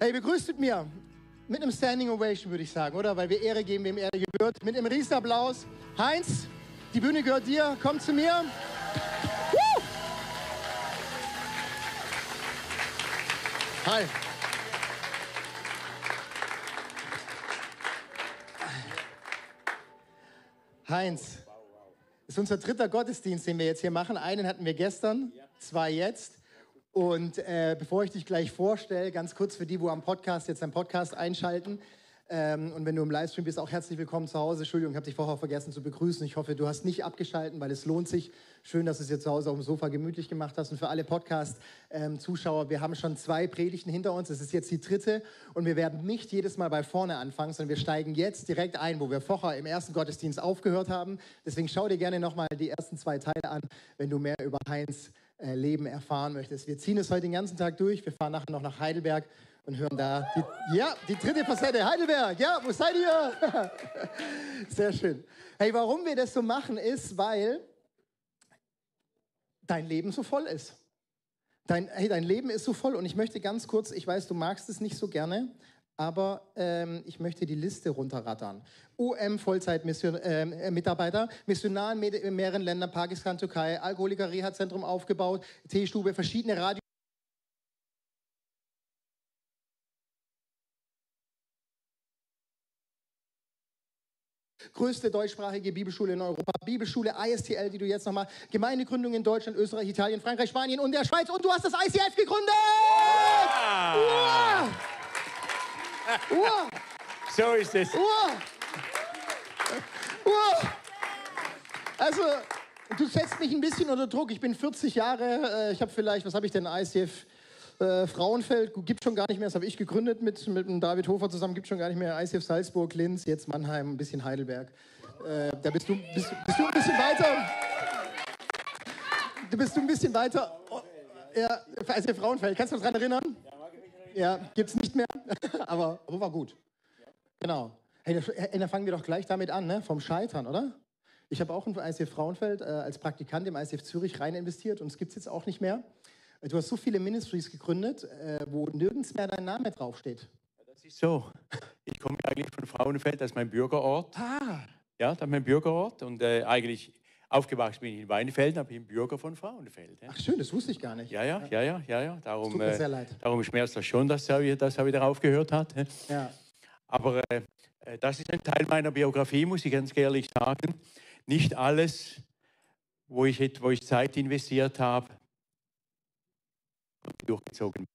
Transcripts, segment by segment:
Hey, begrüßt mir. Mit einem Standing Ovation, würde ich sagen, oder? Weil wir Ehre geben, wem Ehre gebührt. Mit einem Riesenapplaus. Heinz, die Bühne gehört dir. Komm zu mir. Woo! Hi. Heinz, ist unser dritter Gottesdienst, den wir jetzt hier machen. Einen hatten wir gestern, zwei jetzt. Und äh, bevor ich dich gleich vorstelle, ganz kurz für die, wo am Podcast jetzt einen Podcast einschalten. Ähm, und wenn du im Livestream bist, auch herzlich willkommen zu Hause. Entschuldigung, ich habe dich vorher vergessen zu begrüßen. Ich hoffe, du hast nicht abgeschalten, weil es lohnt sich. Schön, dass du es dir zu Hause auf dem Sofa gemütlich gemacht hast. Und für alle Podcast-Zuschauer, ähm, wir haben schon zwei Predigten hinter uns. Es ist jetzt die dritte. Und wir werden nicht jedes Mal bei vorne anfangen, sondern wir steigen jetzt direkt ein, wo wir vorher im ersten Gottesdienst aufgehört haben. Deswegen schau dir gerne nochmal die ersten zwei Teile an, wenn du mehr über Heinz äh, Leben erfahren möchtest. Wir ziehen es heute den ganzen Tag durch. Wir fahren nachher noch nach Heidelberg und hören da die, ja, die dritte Facette. Heidelberg, ja, wo seid ihr? Sehr schön. Hey, warum wir das so machen, ist, weil dein Leben so voll ist. Dein, hey, dein Leben ist so voll und ich möchte ganz kurz, ich weiß, du magst es nicht so gerne, aber ähm, ich möchte die Liste runterrattern. UM Vollzeit-Mitarbeiter, ähm, äh, Missionar in mehreren Ländern, Pakistan, Türkei, Alkoholiker-Reha-Zentrum aufgebaut, Teestube, verschiedene Radio größte deutschsprachige Bibelschule in Europa, Bibelschule ISTL, die du jetzt nochmal, Gemeindegründung in Deutschland, Österreich, Italien, Frankreich, Spanien und der Schweiz und du hast das ICF gegründet! Ja. Wow. Uhr. So ist es. Uhr. Uhr. Also, du setzt mich ein bisschen unter Druck. Ich bin 40 Jahre, äh, ich habe vielleicht, was habe ich denn, ICF äh, Frauenfeld, gibt schon gar nicht mehr, das habe ich gegründet mit, mit David Hofer zusammen, gibt schon gar nicht mehr. ICF Salzburg, Linz, jetzt Mannheim, ein bisschen Heidelberg. Äh, da bist du, bist, bist du ein bisschen weiter. Du bist du ein bisschen weiter. Oh, ja, ICF Frauenfeld, kannst du dich daran erinnern? Ja, gibt es nicht mehr, aber, war gut. Genau. Hey, da, fangen wir doch gleich damit an, ne? vom Scheitern, oder? Ich habe auch in ICF Frauenfeld äh, als Praktikant im ICF Zürich rein investiert und es gibt es jetzt auch nicht mehr. Du hast so viele Ministries gegründet, äh, wo nirgends mehr dein Name draufsteht. Das ist so. Ich komme eigentlich von Frauenfeld, das ist mein Bürgerort. Ah. Ja, das ist mein Bürgerort und äh, eigentlich Aufgewachsen bin ich in Weinfelden, aber ich bin Bürger von Frauenfeld. Ja. Ach schön, das wusste ich gar nicht. Ja, ja, ja, ja, ja. ja. Darum, tut mir sehr leid. darum schmerzt das schon, dass er, dass er wieder aufgehört hat. Ja. Aber äh, äh, das ist ein Teil meiner Biografie, muss ich ganz ehrlich sagen. Nicht alles, wo ich, wo ich Zeit investiert habe, durchgezogen.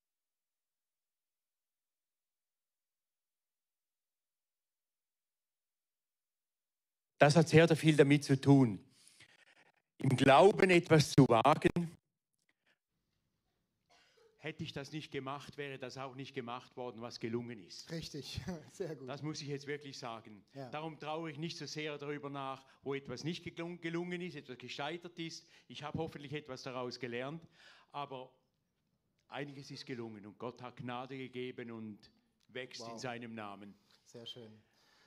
Das hat sehr viel damit zu tun im Glauben etwas zu wagen. Hätte ich das nicht gemacht, wäre das auch nicht gemacht worden, was gelungen ist. Richtig, sehr gut. Das muss ich jetzt wirklich sagen. Ja. Darum traue ich nicht so sehr darüber nach, wo etwas nicht gelungen ist, etwas gescheitert ist. Ich habe hoffentlich etwas daraus gelernt, aber einiges ist gelungen und Gott hat Gnade gegeben und wächst wow. in seinem Namen. Sehr schön.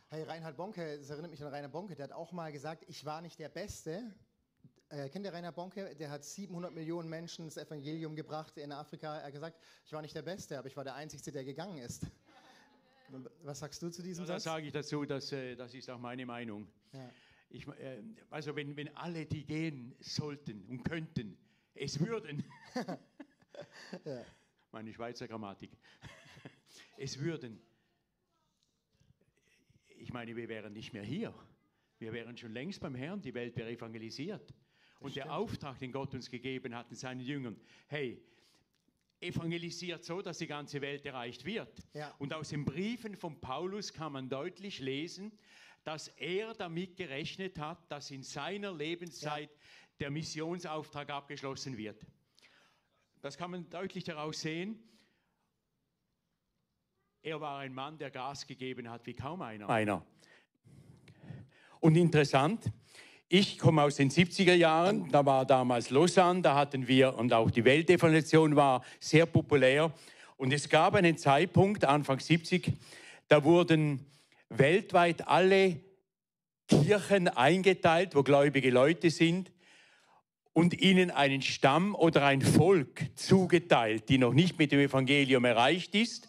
Hey, Reinhard Bonke, das erinnert mich an Reinhard Bonke, der hat auch mal gesagt, ich war nicht der Beste, äh, kennt ihr Rainer Bonke? Der hat 700 Millionen Menschen das Evangelium gebracht in Afrika. Er hat gesagt, ich war nicht der Beste, aber ich war der Einzige, der gegangen ist. Was sagst du zu diesem ja, Satz? Da sage ich dazu, dass, äh, das ist auch meine Meinung. Ja. Ich, äh, also wenn, wenn alle, die gehen sollten und könnten, es würden, ja. meine Schweizer Grammatik, es würden, ich meine, wir wären nicht mehr hier. Wir wären schon längst beim Herrn, die Welt wäre evangelisiert. Und der Auftrag, den Gott uns gegeben hat in seinen Jüngern, hey, evangelisiert so, dass die ganze Welt erreicht wird. Ja. Und aus den Briefen von Paulus kann man deutlich lesen, dass er damit gerechnet hat, dass in seiner Lebenszeit ja. der Missionsauftrag abgeschlossen wird. Das kann man deutlich daraus sehen. Er war ein Mann, der Gas gegeben hat wie kaum einer. einer. Und interessant, ich komme aus den 70er Jahren, da war damals Lausanne, da hatten wir, und auch die Weltdefinition war sehr populär. Und es gab einen Zeitpunkt, Anfang 70, da wurden weltweit alle Kirchen eingeteilt, wo gläubige Leute sind, und ihnen einen Stamm oder ein Volk zugeteilt, die noch nicht mit dem Evangelium erreicht ist.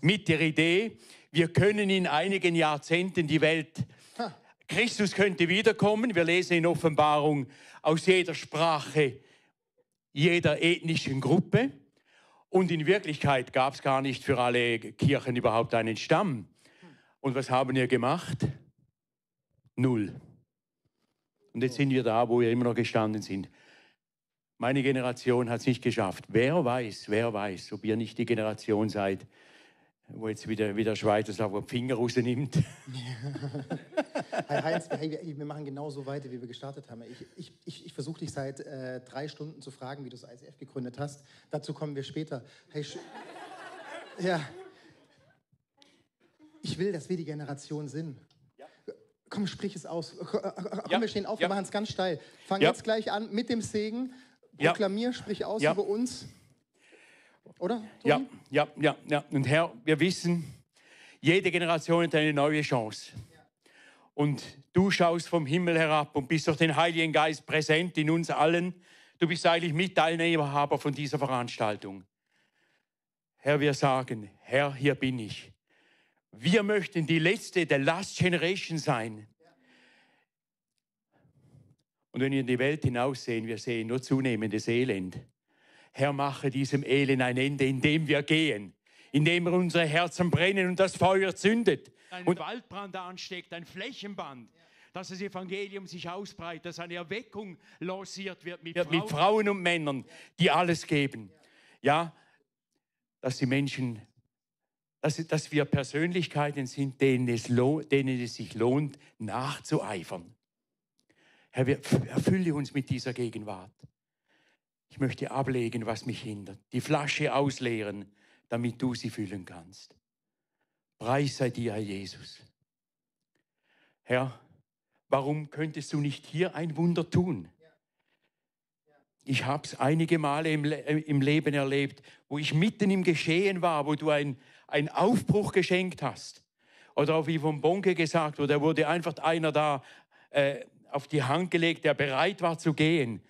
mit der Idee, wir können in einigen Jahrzehnten die Welt, Christus könnte wiederkommen. Wir lesen in Offenbarung aus jeder Sprache, jeder ethnischen Gruppe. Und in Wirklichkeit gab es gar nicht für alle Kirchen überhaupt einen Stamm. Und was haben wir gemacht? Null. Und jetzt sind wir da, wo wir immer noch gestanden sind. Meine Generation hat es nicht geschafft. Wer weiß, wer weiß, ob ihr nicht die Generation seid, wo jetzt wieder, wieder Schweizer sagt, wo Finger rausnimmt. Hey Heinz, hey, wir machen genauso weiter, wie wir gestartet haben. Ich, ich, ich, ich versuche dich seit äh, drei Stunden zu fragen, wie du das ICF gegründet hast. Dazu kommen wir später. Hey, ja. Ich will, dass wir die Generation sind. Ja. Komm, sprich es aus. Komm, ja. wir stehen auf, wir machen es ganz steil. Fang jetzt gleich an mit dem Segen. Proklamier, sprich aus über uns. Oder? Ja, ja, ja, ja. Und Herr, wir wissen, jede Generation hat eine neue Chance. Und du schaust vom Himmel herab und bist durch den Heiligen Geist präsent in uns allen. Du bist eigentlich Mitteilnehmer von dieser Veranstaltung. Herr, wir sagen, Herr, hier bin ich. Wir möchten die letzte, der Last Generation sein. Und wenn wir in die Welt hinaussehen, wir sehen nur zunehmendes Elend. Herr, mache diesem Elend ein Ende, indem wir gehen, indem wir unsere Herzen brennen und das Feuer zündet. Ein und Waldbrand ansteckt, ein Flächenband. Dass das Evangelium sich ausbreitet, dass eine Erweckung lanciert wird mit, Frauen. mit Frauen und Männern, die alles geben. Ja, dass die Menschen, dass, dass wir Persönlichkeiten sind, denen es, denen es sich lohnt, nachzueifern. Herr, erfülle uns mit dieser Gegenwart. Ich möchte ablegen, was mich hindert. Die Flasche ausleeren, damit du sie füllen kannst. Preis sei dir, Herr Jesus. Herr, warum könntest du nicht hier ein Wunder tun? Ich habe es einige Male im, Le im, Leben erlebt, wo ich mitten im Geschehen war, wo du einen Aufbruch geschenkt hast. Oder auch wie vom Bonke gesagt wurde, da wurde einfach einer da äh, auf die Hand gelegt, der bereit war zu gehen.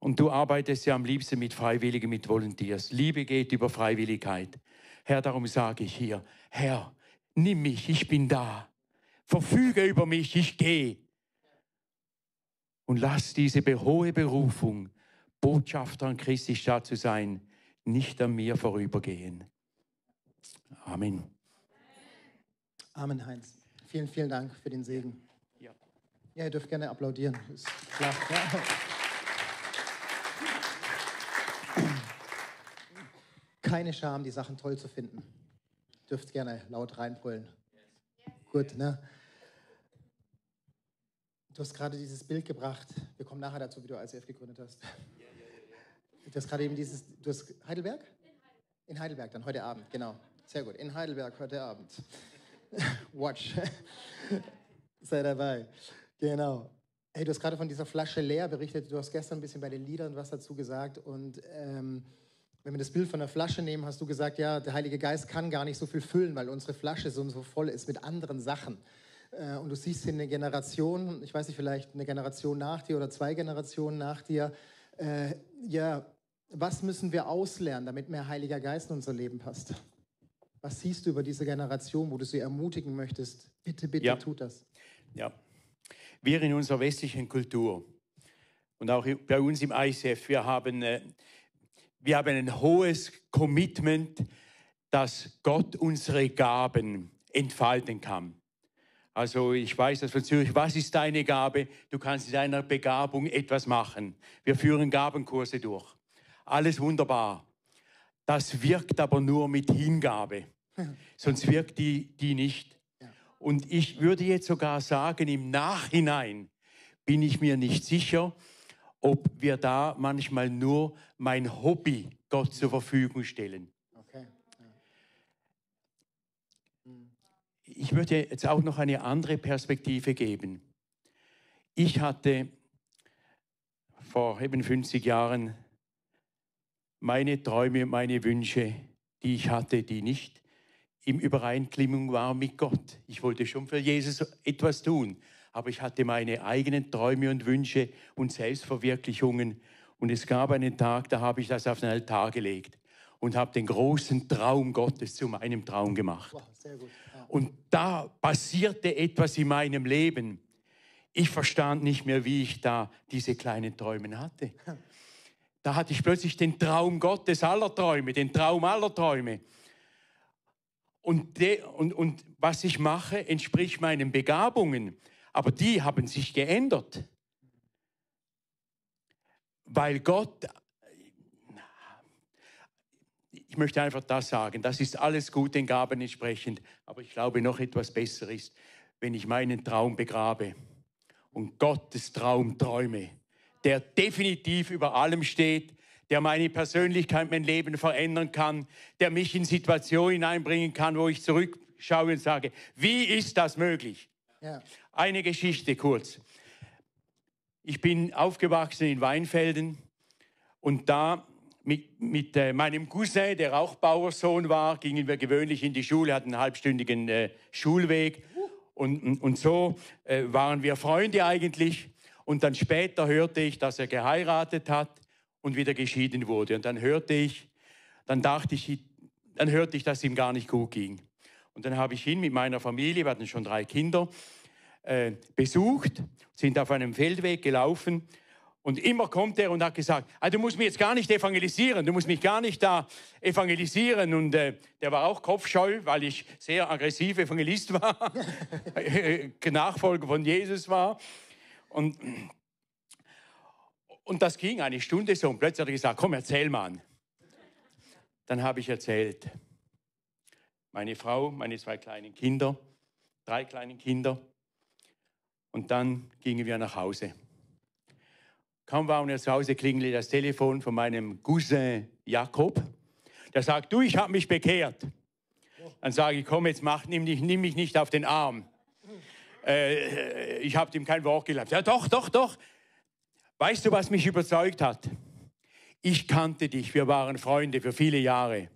Und du arbeitest ja am liebsten mit Freiwilligen, mit Volunteers. Liebe geht über Freiwilligkeit. Herr, darum sage ich hier, Herr, nimm mich, ich bin da. Verfüge über mich, ich gehe. Und lass diese hohe Berufung, Botschafter an Christi Stadt zu sein, nicht an mir vorübergehen. Amen. Amen, Heinz. Vielen, vielen Dank für den Segen. Ja, ja ihr dürft gerne applaudieren. Ist klar. Ja. Keine Scham, die Sachen toll zu finden. Dürft gerne laut reinbrüllen. Gut, ne? Du hast gerade dieses Bild gebracht. Wir kommen nachher dazu, wie du ICF gegründet hast. Du hast gerade eben dieses, du hast Heidelberg? In Heidelberg, dann heute Abend, genau. Sehr gut. In Heidelberg heute Abend. Watch. Sei dabei. Genau. Hey, du hast gerade von dieser Flasche leer berichtet. Du hast gestern ein bisschen bei den Liedern was dazu gesagt. Und ähm, wenn wir das Bild von der Flasche nehmen, hast du gesagt, ja, der Heilige Geist kann gar nicht so viel füllen, weil unsere Flasche so, so voll ist mit anderen Sachen. Äh, und du siehst hier eine Generation, ich weiß nicht, vielleicht eine Generation nach dir oder zwei Generationen nach dir. Äh, ja, was müssen wir auslernen, damit mehr Heiliger Geist in unser Leben passt? Was siehst du über diese Generation, wo du sie ermutigen möchtest? Bitte, bitte, ja. tut das. Ja, wir in unserer westlichen Kultur und auch bei uns im ICF, wir haben äh, wir haben ein hohes Commitment, dass Gott unsere Gaben entfalten kann. Also ich weiß das von Zürich, was ist deine Gabe? Du kannst in deiner Begabung etwas machen. Wir führen Gabenkurse durch. Alles wunderbar. Das wirkt aber nur mit Hingabe. Sonst wirkt die, die nicht. Und ich würde jetzt sogar sagen, im Nachhinein bin ich mir nicht sicher, ob wir da manchmal nur mein Hobby Gott zur Verfügung stellen. Okay. Ich würde jetzt auch noch eine andere Perspektive geben. Ich hatte vor eben 50 Jahren meine Träume meine Wünsche, die ich hatte, die nicht im Übereinstimmung waren mit Gott. Ich wollte schon für Jesus etwas tun, aber ich hatte meine eigenen Träume und Wünsche und Selbstverwirklichungen. Und es gab einen Tag, da habe ich das auf den Altar gelegt. und habe den großen Traum Gottes zu meinem Traum gemacht. Wow. Ja. Und da passierte etwas in meinem Leben. Ich verstand nicht mehr, wie ich da diese kleinen Träume hatte. Da hatte ich plötzlich den Traum Gottes aller Träume, den Traum aller Träume. Und, de, und, und was ich mache, entspricht meinen Begabungen. Aber die haben sich geändert. Weil Gott, ich möchte einfach das sagen, das ist alles gut den Gaben entsprechend. Aber ich glaube, noch etwas besser ist, wenn ich meinen Traum begrabe und Gottes Traum träume, der definitiv über allem steht, der meine Persönlichkeit, mein Leben verändern kann, der mich in Situationen hineinbringen kann, wo ich zurückschaue und sage, wie ist das möglich? Ja. Eine Geschichte kurz. Ich bin aufgewachsen in Weinfelden und da mit, mit äh, meinem Cousin, der auch Bauersohn war, gingen wir gewöhnlich in die Schule, hatten einen halbstündigen äh, Schulweg und, und, und so äh, waren wir Freunde eigentlich. Und dann später hörte ich, dass er geheiratet hat und wieder geschieden wurde. Und dann hörte ich, dann dachte ich, dann hörte ich, dass es ihm gar nicht gut ging. Und dann habe ich ihn mit meiner Familie, wir hatten schon drei Kinder, äh, besucht, sind auf einem Feldweg gelaufen und immer kommt er und hat gesagt, ah, du musst mich jetzt gar nicht evangelisieren, du musst mich gar nicht da evangelisieren. Und äh, der war auch kopfscheu, weil ich sehr aggressiv Evangelist war, Nachfolger von Jesus war. Und und das ging eine Stunde so und plötzlich hat er gesagt, komm, erzähl mal. Dann habe ich erzählt. Meine Frau, meine zwei kleinen Kinder, drei kleinen Kinder. Und dann gingen wir nach Hause. Kaum waren wir zu Hause, klingelte das Telefon von meinem Cousin Jakob. Der sagt, du, ich habe mich bekehrt. Dann sage ich, komm, jetzt mach, nimm, nimm mich nicht auf den Arm. Äh, ich habe ihm kein Wort gelernt. Ja, doch, doch, doch. Weißt du, was mich überzeugt hat? Ich kannte dich, wir waren Freunde für viele Jahre.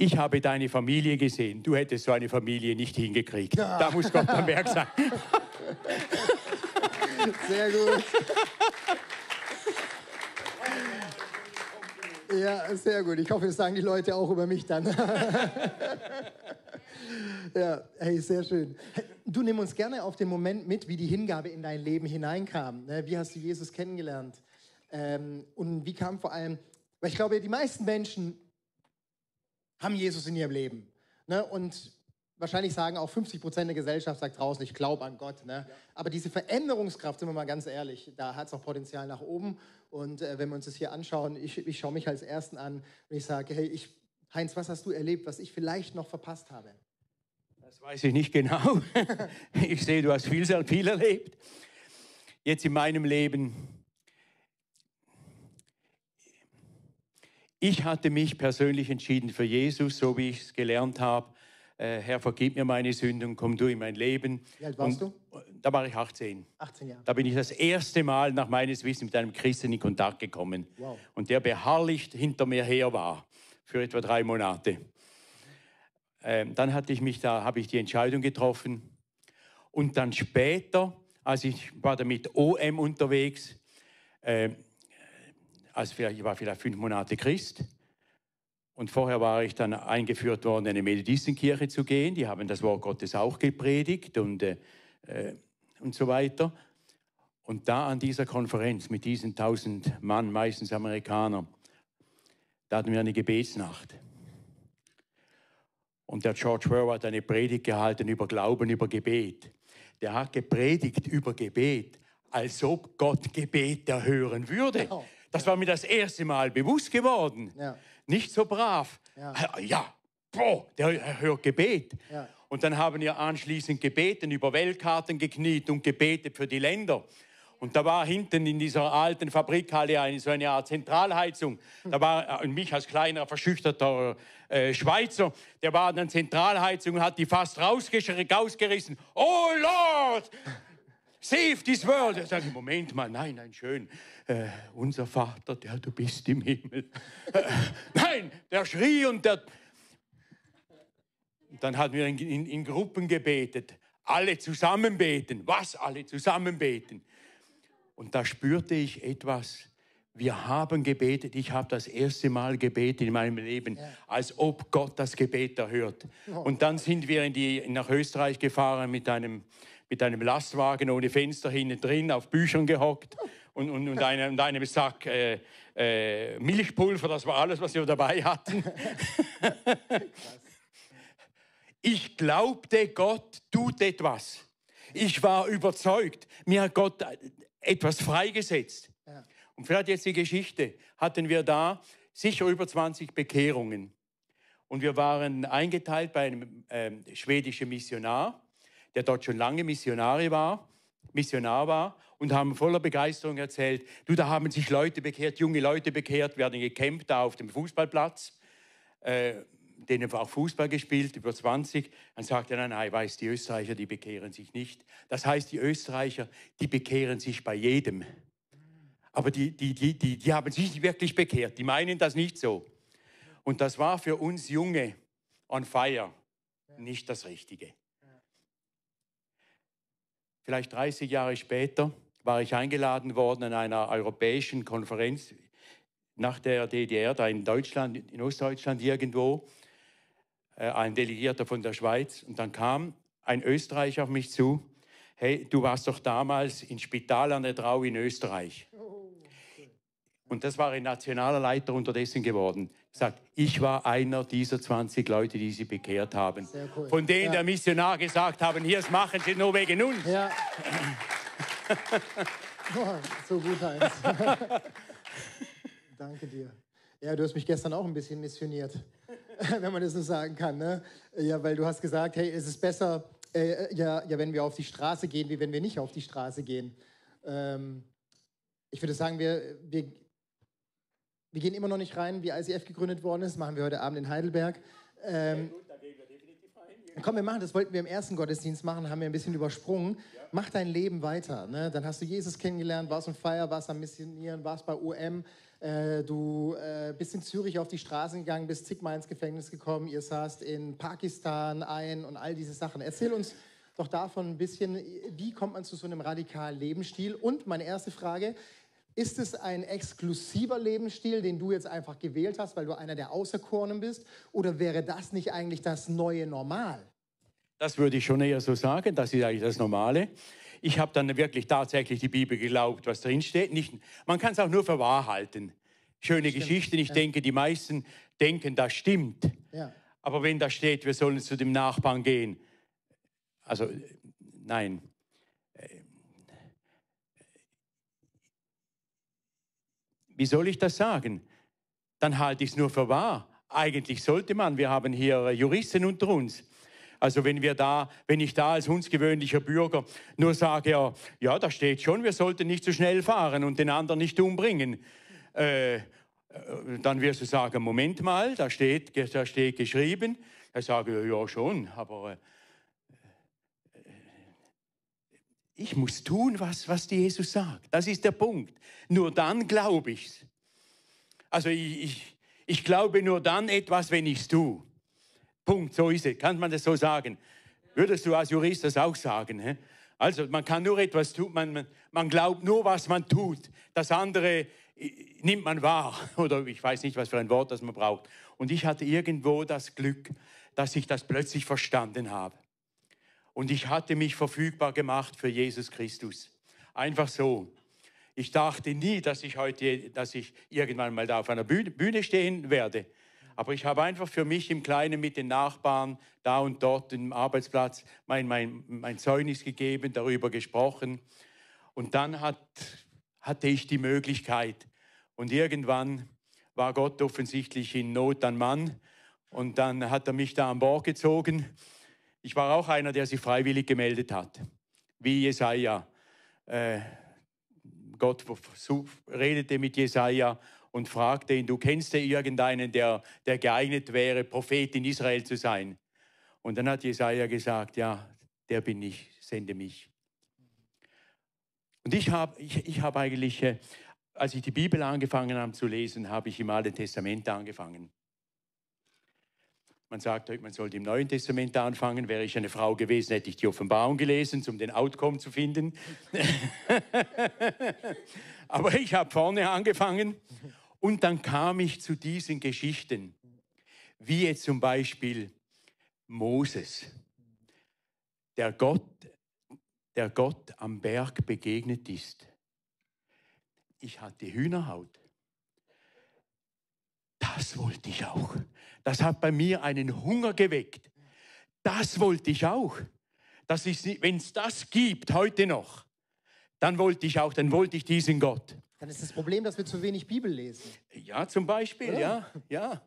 Ich habe deine Familie gesehen. Du hättest so eine Familie nicht hingekriegt. Ja. Da muss Gott am Werk sein. Sehr gut. Ja, sehr gut. Ich hoffe, das sagen die Leute auch über mich dann. ja, hey, sehr schön. Du nimm uns gerne auf den Moment mit, wie die Hingabe in dein Leben hineinkam. Ne? Wie hast du Jesus kennengelernt? Ähm, und wie kam vor allem, weil ich glaube, die meisten Menschen haben Jesus in ihrem Leben. Ne? Und wahrscheinlich sagen auch 50 Prozent der Gesellschaft sagt draußen, ich glaube an Gott. Ne? Ja. Aber diese Veränderungskraft, sind wir mal ganz ehrlich, da hat es auch Potenzial nach oben. Und äh, wenn wir uns das hier anschauen, ich, ich schaue mich als Ersten an und ich sage, hey, ich, Heinz, was hast du erlebt, was ich vielleicht noch verpasst habe? Das weiß ich nicht genau. Ich sehe, du hast viel, sehr viel erlebt. Jetzt in meinem Leben. Ich hatte mich persönlich entschieden für Jesus, so wie ich es gelernt habe. Äh, Herr, vergib mir meine Sünden, komm du in mein Leben. Wie alt warst und, du? Da war ich 18. 18 Jahre. Da bin ich das erste Mal nach meines Wissens mit einem Christen in Kontakt gekommen. Wow. Und der beharrlich hinter mir her war, für etwa drei Monate. Ähm, dann hatte ich mich da, habe ich die Entscheidung getroffen. Und dann später, als ich war da mit OM unterwegs, äh, also ich war vielleicht fünf Monate Christ. Und vorher war ich dann eingeführt worden, in eine Methodistenkirche zu gehen. Die haben das Wort Gottes auch gepredigt und, äh, äh und so weiter. Und da an dieser Konferenz mit diesen tausend Mann, meistens Amerikaner, da hatten wir eine Gebetsnacht. Und der George Wehr hat eine Predigt gehalten über Glauben, über Gebet. Der hat gepredigt über Gebet, als ob Gott Gebet erhören würde. Das war mir das erste Mal bewusst geworden. Nicht so brav. Ja, ja boah, der hört Gebet. Und dann haben wir anschließend gebeten, über Weltkarten gekniet und gebetet für die Länder. Und da war hinten in dieser alten Fabrikhalle eine, so eine Art Zentralheizung. Da war äh, mich als kleiner, verschüchterter äh, Schweizer, der war an der Zentralheizung und hat die fast rausgerissen. Oh Lord, save this world. Er sagt, Moment mal, nein, nein, schön. Äh, unser Vater, der du bist im Himmel. Äh, nein, der schrie und der... Dann hatten wir in, in, in Gruppen gebetet. Alle zusammen beten. Was? Alle zusammen beten. Und da spürte ich etwas wir haben gebetet. Ich habe das erste Mal gebetet in meinem Leben, ja. als ob Gott das Gebet erhört. Oh. Und dann sind wir in die, nach Österreich gefahren mit einem, mit einem Lastwagen ohne Fenster hinten drin, auf Büchern gehockt und, und, und, einem, und einem Sack äh, äh, Milchpulver. Das war alles, was wir dabei hatten. ich glaubte, Gott tut etwas. Ich war überzeugt. Mir hat Gott etwas freigesetzt. Und vielleicht jetzt die Geschichte, hatten wir da sicher über 20 Bekehrungen. Und wir waren eingeteilt bei einem äh, schwedischen Missionar, der dort schon lange Missionare war, Missionar war und haben voller Begeisterung erzählt, du, da haben sich Leute bekehrt, junge Leute bekehrt, werden gecampt da auf dem Fußballplatz, äh, denen auch Fußball gespielt, über 20. Dann sagt er, nein, nein, weiß, die Österreicher, die bekehren sich nicht. Das heißt, die Österreicher, die bekehren sich bei jedem aber die, die, die, die, die haben sich nicht wirklich bekehrt. Die meinen das nicht so. Und das war für uns Junge on fire nicht das Richtige. Vielleicht 30 Jahre später war ich eingeladen worden an einer europäischen Konferenz nach der DDR, da in Deutschland, in Ostdeutschland irgendwo, äh, ein Delegierter von der Schweiz. Und dann kam ein Österreicher auf mich zu. Hey, du warst doch damals in Spital an der Drau in Österreich. Und das war ein nationaler Leiter unterdessen geworden. Sagt, ich war einer dieser 20 Leute, die sie bekehrt haben. Cool. Von denen ja. der Missionar gesagt haben, hier machen sie nur wegen uns. Ja. oh, so gut, Heinz. Danke dir. Ja, du hast mich gestern auch ein bisschen missioniert, wenn man das so sagen kann. Ne? Ja, weil du hast gesagt, hey, es ist besser, äh, ja, ja, wenn wir auf die Straße gehen, wie wenn wir nicht auf die Straße gehen. Ähm, ich würde sagen, wir, wir wir gehen immer noch nicht rein, wie ICF gegründet worden ist. Machen wir heute Abend in Heidelberg. Ähm, Komm, wir machen das, wollten wir im ersten Gottesdienst machen, haben wir ein bisschen übersprungen. Ja. Mach dein Leben weiter. Ne? Dann hast du Jesus kennengelernt, warst on Feier, warst am Missionieren, warst bei UM. Äh, du äh, bist in Zürich auf die Straßen gegangen, bist zigmal ins Gefängnis gekommen. Ihr saßt in Pakistan ein und all diese Sachen. Erzähl uns doch davon ein bisschen, wie kommt man zu so einem radikalen Lebensstil? Und meine erste Frage, ist es ein exklusiver Lebensstil, den du jetzt einfach gewählt hast, weil du einer der Außerkornen bist? Oder wäre das nicht eigentlich das neue Normal? Das würde ich schon eher so sagen. Das ist eigentlich das Normale. Ich habe dann wirklich tatsächlich die Bibel geglaubt, was drin steht. Nicht, man kann es auch nur für wahr halten. Schöne stimmt. Geschichten. Ich ja. denke, die meisten denken, das stimmt. Ja. Aber wenn da steht, wir sollen zu dem Nachbarn gehen, also nein, wie soll ich das sagen? Dann halte ich es nur für wahr. Eigentlich sollte man, wir haben hier Juristen unter uns. Also wenn wir da, wenn ich da als hundsgewöhnlicher Bürger nur sage, ja, ja, da steht schon, wir sollten nicht zu schnell fahren und den anderen nicht umbringen, äh, äh dann wirst du sagen, Moment mal, da steht, da steht geschrieben. Da sage ich, ja schon, aber äh, Ich muss tun, was, was Jesus sagt. Das ist der Punkt. Nur dann glaube ich es. Also ich, ich, ich glaube nur dann etwas, wenn ich es tue. Punkt, so ist es. Kann man das so sagen? Würdest du als Jurist das auch sagen? He? Also man kann nur etwas tun, man, man, man glaubt nur, was man tut. Das andere nimmt man wahr. Oder ich weiß nicht, was für ein Wort das man braucht. Und ich hatte irgendwo das Glück, dass ich das plötzlich verstanden habe. Und ich hatte mich verfügbar gemacht für Jesus Christus. Einfach so. Ich dachte nie, dass ich heute, dass ich irgendwann mal da auf einer Bühne, stehen werde. Aber ich habe einfach für mich im Kleinen mit den Nachbarn da und dort im Arbeitsplatz mein, mein, mein Zeugnis gegeben, darüber gesprochen. Und dann hat, hatte ich die Möglichkeit. Und irgendwann war Gott offensichtlich in Not an Mann. Und dann hat er mich da an Bord gezogen ich war auch einer, der sich freiwillig gemeldet hat, wie Jesaja. Äh, Gott redete mit Jesaja und fragte ihn: Du kennst ja irgendeinen, der, der geeignet wäre, Prophet in Israel zu sein? Und dann hat Jesaja gesagt: Ja, der bin ich, sende mich. Und ich habe ich, ich hab eigentlich, äh, als ich die Bibel angefangen habe zu lesen, habe ich im Alten Testament angefangen. Man sagt man sollte im Neuen Testament anfangen. Wäre ich eine Frau gewesen, hätte ich die Offenbarung gelesen, um den Outcome zu finden. Aber ich habe vorne angefangen und dann kam ich zu diesen Geschichten, wie jetzt zum Beispiel Moses, der Gott, der Gott am Berg begegnet ist. Ich hatte Hühnerhaut. Das wollte ich auch. Das hat bei mir einen Hunger geweckt. Das wollte ich auch. wenn es das gibt heute noch, dann wollte ich auch, dann wollte ich diesen Gott. Dann ist das Problem, dass wir zu wenig Bibel lesen. Ja, zum Beispiel, Oder? ja, ja.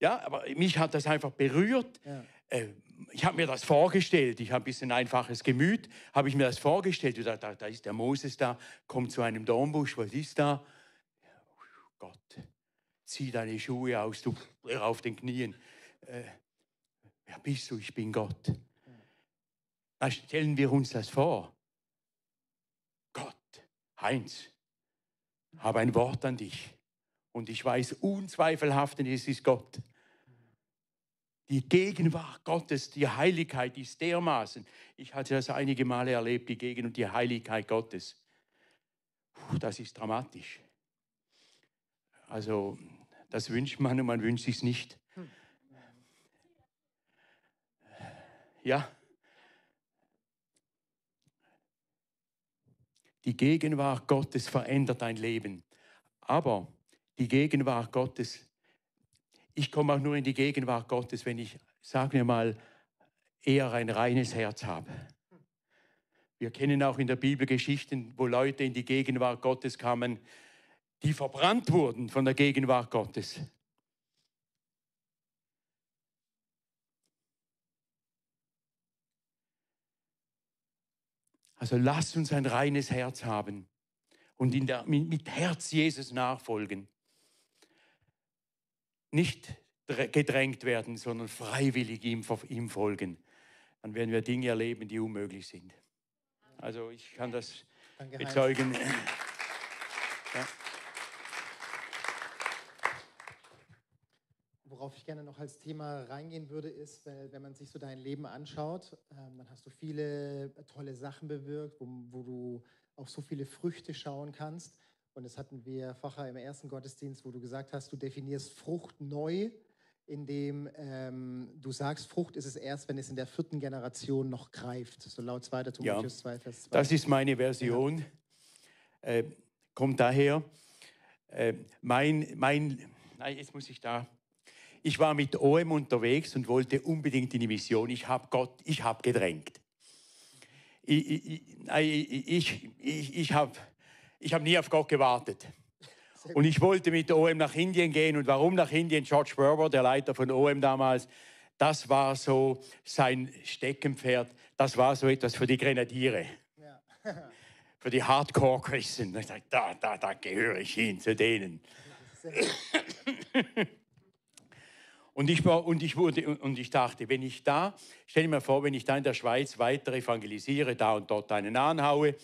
Ja, aber mich hat das einfach berührt. Ja. Äh, ich habe mir das vorgestellt, ich habe ein bisschen einfaches Gemüt, habe ich mir das vorgestellt. Da, da, da ist der Moses da, kommt zu einem Dornbusch, was ist da? Gott, zieh deine Schuhe aus, du auf den Knien. Äh, wer bist du? Ich bin Gott. Da stellen wir uns das vor. Gott, Heinz, habe ein Wort an dich. Und ich weiß unzweifelhaft, es ist Gott. Die Gegenwart Gottes, die Heiligkeit ist dermaßen. Ich hatte das einige Male erlebt, die Gegenwart und die Heiligkeit Gottes. Puh, das ist dramatisch. Also, das wünscht man und man wünscht es nicht. Ja. Die Gegenwart Gottes verändert dein Leben. Aber die Gegenwart Gottes ich komme auch nur in die Gegenwart Gottes, wenn ich, sagen wir mal, eher ein reines Herz habe. Wir kennen auch in der Bibel Geschichten, wo Leute in die Gegenwart Gottes kamen, die verbrannt wurden von der Gegenwart Gottes. Also lasst uns ein reines Herz haben und der, mit Herz Jesus nachfolgen nicht gedrängt werden, sondern freiwillig ihm, ihm folgen. Dann werden wir Dinge erleben, die unmöglich sind. Also ich kann das Danke, bezeugen. Ja. Worauf ich gerne noch als Thema reingehen würde, ist, wenn man sich so dein Leben anschaut, ähm, dann hast du viele tolle Sachen bewirkt, wo, wo du auf so viele Früchte schauen kannst. Und das hatten wir vorher im ersten Gottesdienst, wo du gesagt hast, du definierst Frucht neu, indem ähm, du sagst, Frucht ist es erst, wenn es in der vierten Generation noch greift. So laut 2. Timotheus ja, 2, Vers 2. Das ist meine Version. Äh, kommt daher. Äh, mein, mein, nein, jetzt muss ich da. Ich war mit OM unterwegs und wollte unbedingt in die Mission. Ich habe Gott, ich habe gedrängt. Ich, ich, ich, ich, ich habe ich habe nie auf Gott gewartet. Und ich wollte mit OM nach Indien gehen. Und warum nach Indien? George Berber, der Leiter von OM damals, das war so sein Steckenpferd. Das war so etwas für die Grenadiere. Ja. für die Hardcore-Christen. Da, da, da gehöre ich hin zu denen. Und ich, war, und, ich wurde, und ich dachte, wenn ich da, stell dir mal vor, wenn ich da in der Schweiz weiter evangelisiere, da und dort einen anhaue,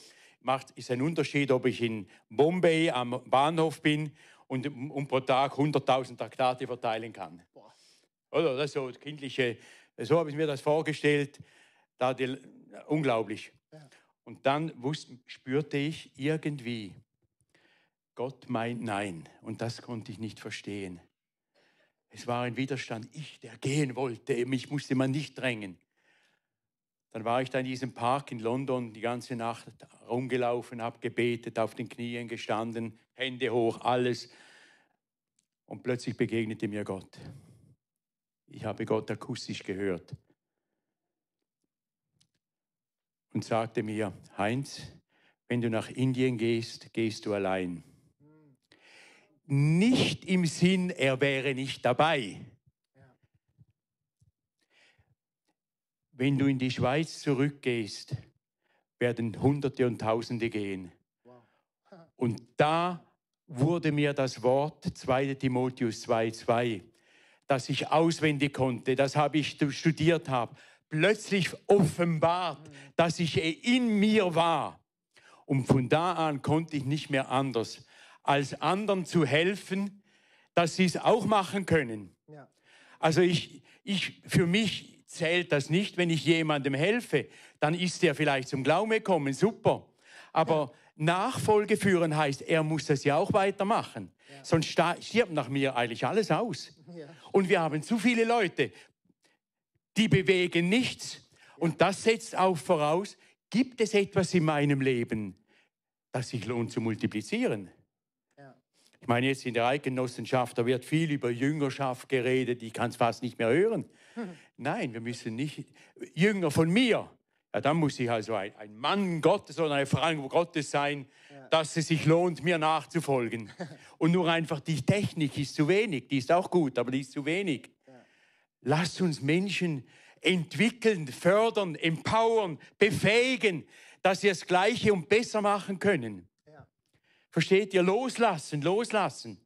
macht, ist ein Unterschied, ob ich in Bombay am Bahnhof bin und, und pro Tag 100.000 Traktate verteilen kann. Oder das so kindliche, so habe ich mir das vorgestellt, da die, unglaublich. Ja. Und dann wusste, spürte ich irgendwie, Gott meint Nein. Und das konnte ich nicht verstehen. Es war ein Widerstand, ich, der gehen wollte, mich musste man nicht drängen. Dann war ich da in diesem Park in London die ganze Nacht rumgelaufen, habe gebetet, auf den Knien gestanden, Hände hoch, alles. Und plötzlich begegnete mir Gott. Ich habe Gott akustisch gehört und sagte mir, Heinz, wenn du nach Indien gehst, gehst du allein. Nicht im Sinn, er wäre nicht dabei, wenn du in die Schweiz zurückgehst, werden Hunderte und Tausende gehen. Und da wurde mir das Wort 2 Timotheus 2,2, das ich auswendig konnte, das habe ich studiert habe, plötzlich offenbart, dass ich in mir war. Und von da an konnte ich nicht mehr anders, als anderen zu helfen, dass sie es auch machen können. Also ich, ich, für mich zählt das nicht, wenn ich jemandem helfe. Dann ist er vielleicht zum Glauben gekommen, super. Aber Nachfolge führen heißt, er muss das ja auch weitermachen. Ja. Sonst stirbt nach mir eigentlich alles aus. Ja. Und wir haben zu viele Leute, die bewegen nichts. Und das setzt auch voraus, gibt es etwas in meinem Leben, das sich lohnt zu multiplizieren? Ich meine, jetzt in der Eidgenossenschaft, da wird viel über Jüngerschaft geredet, ich kann es fast nicht mehr hören. Nein, wir müssen nicht Jünger von mir. Ja, dann muss ich also ein, ein Mann Gottes oder eine Frau Gottes sein, ja. dass es sich lohnt, mir nachzufolgen. Und nur einfach die Technik ist zu wenig. Die ist auch gut, aber die ist zu wenig. Ja. Lasst uns Menschen entwickeln, fördern, empowern, befähigen, dass sie das Gleiche und besser machen können. Versteht ihr? Loslassen, loslassen.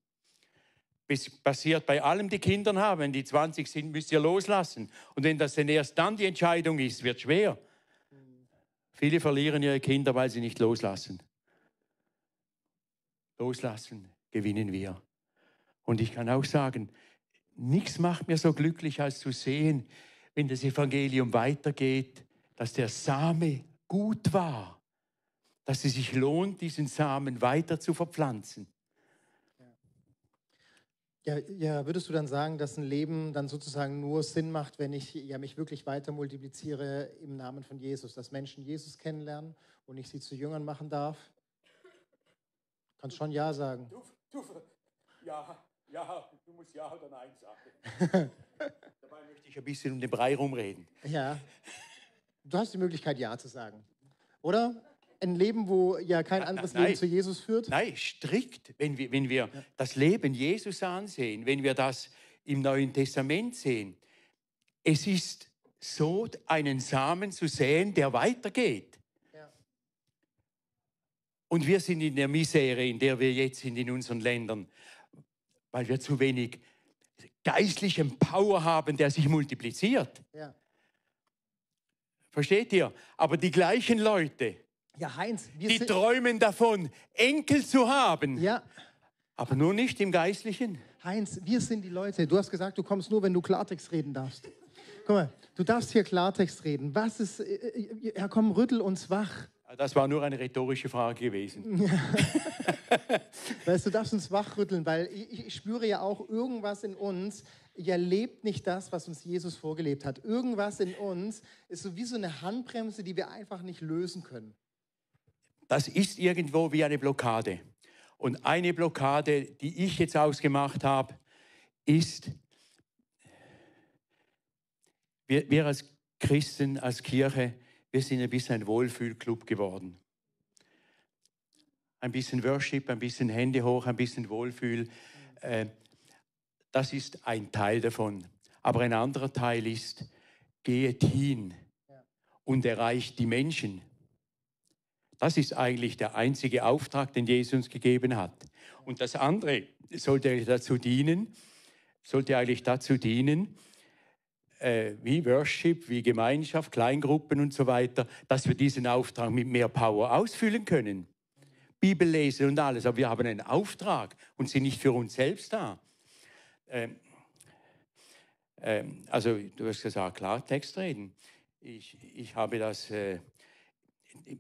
Das passiert bei allem, die Kinder haben. Wenn die 20 sind, müsst ihr loslassen. Und wenn das denn erst dann die Entscheidung ist, wird schwer. Viele verlieren ihre Kinder, weil sie nicht loslassen. Loslassen gewinnen wir. Und ich kann auch sagen, nichts macht mir so glücklich, als zu sehen, wenn das Evangelium weitergeht, dass der Same gut war dass es sich lohnt, diesen Samen weiter zu verpflanzen. Ja, ja, würdest du dann sagen, dass ein Leben dann sozusagen nur Sinn macht, wenn ich ja, mich wirklich weiter multipliziere im Namen von Jesus, dass Menschen Jesus kennenlernen und ich sie zu Jüngern machen darf? Kannst schon Ja sagen. Du, du, ja, ja, du musst Ja oder Nein sagen. Dabei möchte ich ein bisschen um den Brei rumreden. Ja, du hast die Möglichkeit Ja zu sagen, oder? Ein Leben, wo ja kein anderes nein, Leben zu Jesus führt? Nein, strikt. Wenn wir, wenn wir ja. das Leben Jesus ansehen, wenn wir das im Neuen Testament sehen, es ist so, einen Samen zu säen, der weitergeht. Ja. Und wir sind in der Misere, in der wir jetzt sind in unseren Ländern, weil wir zu wenig geistlichen Power haben, der sich multipliziert. Ja. Versteht ihr? Aber die gleichen Leute, ja, Heinz, die träumen davon, Enkel zu haben. Ja. Aber nur nicht im Geistlichen. Heinz, wir sind die Leute. Du hast gesagt, du kommst nur, wenn du Klartext reden darfst. Guck mal, du darfst hier Klartext reden. Was ist, äh, äh, Herr, komm, rüttel uns wach. Das war nur eine rhetorische Frage gewesen. weißt du, darfst uns wachrütteln, weil ich, ich spüre ja auch irgendwas in uns, ihr lebt nicht das, was uns Jesus vorgelebt hat. Irgendwas in uns ist so wie so eine Handbremse, die wir einfach nicht lösen können das ist irgendwo wie eine Blockade. Und eine Blockade, die ich jetzt ausgemacht habe, ist, wir, wir als Christen, als Kirche, wir sind ein bisschen ein Wohlfühlclub geworden. Ein bisschen Worship, ein bisschen Hände hoch, ein bisschen Wohlfühl. Äh, das ist ein Teil davon. Aber ein anderer Teil ist, geht hin und erreicht die Menschen. Das ist eigentlich der einzige Auftrag, den Jesus uns gegeben hat. Und das andere sollte dazu dienen, sollte eigentlich dazu dienen, äh, wie Worship, wie Gemeinschaft, Kleingruppen und so weiter, dass wir diesen Auftrag mit mehr Power ausfüllen können. Bibel lesen und alles, aber wir haben einen Auftrag und sind nicht für uns selbst da. Ähm, ähm, also du hast gesagt, Klartext reden. Ich, ich habe das äh,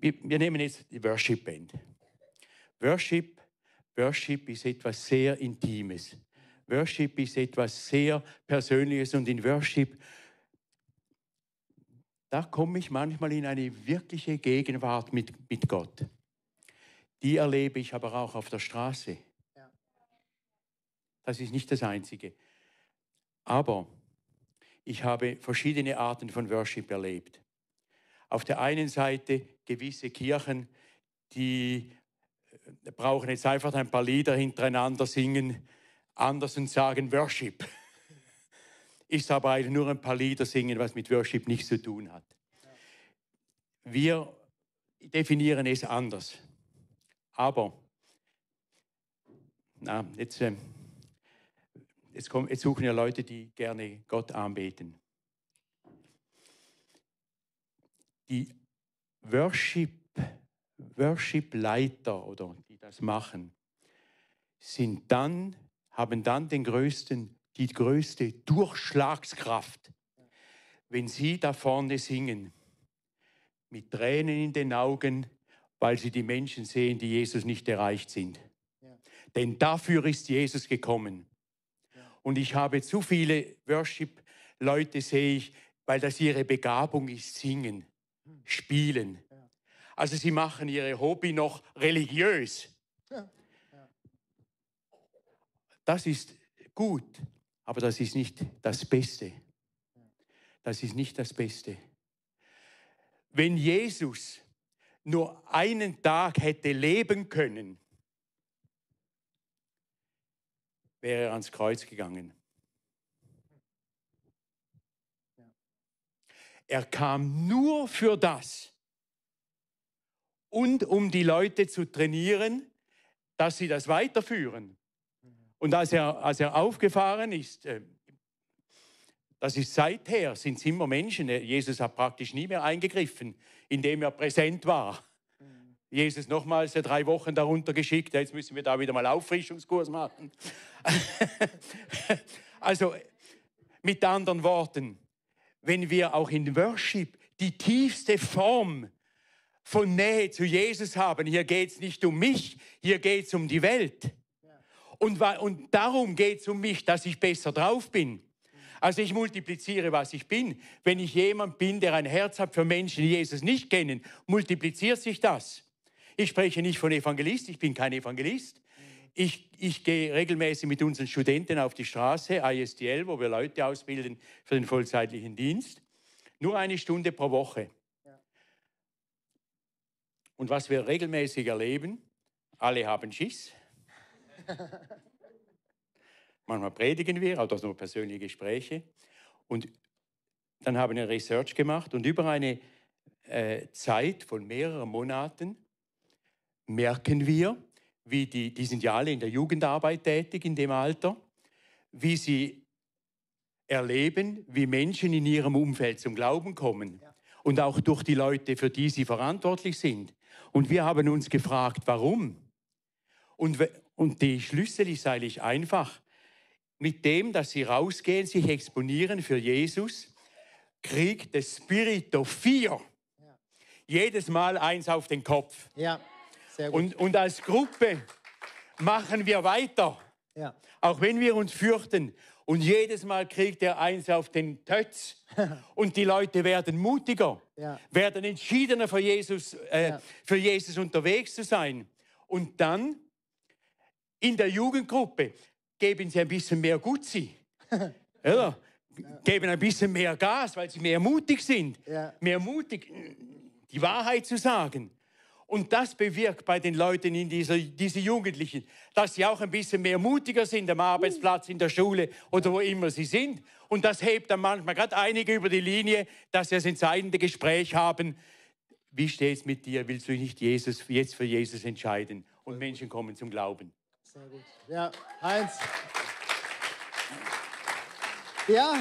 wir nehmen jetzt die Worship Band. Worship, Worship ist etwas sehr Intimes. Worship ist etwas sehr Persönliches und in Worship, da komme ich manchmal in eine wirkliche Gegenwart mit, mit Gott. Die erlebe ich aber auch auf der Straße. Das ist nicht das Einzige. Aber ich habe verschiedene Arten von Worship erlebt. Auf der einen Seite gewisse Kirchen, die äh, brauchen jetzt einfach ein paar Lieder hintereinander singen, anders und sagen Worship. Ist aber eigentlich nur ein paar Lieder singen, was mit Worship nichts zu tun hat. Wir definieren es anders. Aber, na, jetzt, äh, jetzt, kommen, jetzt suchen ja Leute, die gerne Gott anbeten. die Worship, Worship-Leiter oder die das machen, sind dann, haben dann den größten die größte Durchschlagskraft, wenn Sie da vorne singen, mit Tränen in den Augen, weil Sie die Menschen sehen, die Jesus nicht erreicht sind. Ja. Denn dafür ist Jesus gekommen. Ja. Und ich habe zu viele Worship-Leute, sehe ich, weil das ihre Begabung ist, singen. Spielen. Also sie machen ihre Hobby noch religiös. Das ist gut, aber das ist nicht das Beste. Das ist nicht das Beste. Wenn Jesus nur einen Tag hätte leben können, wäre er ans Kreuz gegangen. Er kam nur für das und um die Leute zu trainieren, dass sie das weiterführen. Und als er, als er aufgefahren ist, äh, das ist seither, sind es immer Menschen. Jesus hat praktisch nie mehr eingegriffen, indem er präsent war. Jesus nochmals drei Wochen darunter geschickt, jetzt müssen wir da wieder mal Auffrischungskurs machen. also mit anderen Worten, wenn wir auch in Worship die tiefste Form von Nähe zu Jesus haben, hier geht es nicht um mich, hier geht es um die Welt. Und, und darum geht es um mich, dass ich besser drauf bin. Also ich multipliziere, was ich bin. Wenn ich jemand bin, der ein Herz hat für Menschen, die Jesus nicht kennen, multipliziert sich das. Ich spreche nicht von Evangelist, ich bin kein Evangelist. Ich, ich gehe regelmäßig mit unseren Studenten auf die Straße, ISDL, wo wir Leute ausbilden für den vollzeitlichen Dienst. Nur eine Stunde pro Woche. Und was wir regelmäßig erleben, alle haben Schiss. Manchmal predigen wir, auch das nur persönliche Gespräche. Und dann haben wir Research gemacht und über eine äh, Zeit von mehreren Monaten merken wir, wie die, die sind ja alle in der Jugendarbeit tätig in dem Alter, wie sie erleben, wie Menschen in ihrem Umfeld zum Glauben kommen. Ja. Und auch durch die Leute, für die sie verantwortlich sind. Und wir haben uns gefragt, warum? Und, und die Schlüssel ist eigentlich einfach. Mit dem, dass sie rausgehen, sich exponieren für Jesus, kriegt der Spirit of Fear ja. jedes Mal eins auf den Kopf. Ja. Und, und als Gruppe machen wir weiter. Ja. Auch wenn wir uns fürchten. Und jedes Mal kriegt er eins auf den Tötz. und die Leute werden mutiger, ja. werden entschiedener für Jesus, äh, ja. für Jesus unterwegs zu sein. Und dann in der Jugendgruppe geben sie ein bisschen mehr Gutzi. ja, geben ein bisschen mehr Gas, weil sie mehr mutig sind. Mehr mutig, die Wahrheit zu sagen. Und das bewirkt bei den Leuten in dieser, diese Jugendlichen, dass sie auch ein bisschen mehr mutiger sind am Arbeitsplatz, in der Schule oder wo immer sie sind. Und das hebt dann manchmal gerade einige über die Linie, dass sie das entscheidende Gespräch haben. Wie steht es mit dir? Willst du nicht Jesus, jetzt für Jesus entscheiden? Und Menschen kommen zum Glauben. Sehr gut. Ja, Heinz. Ja.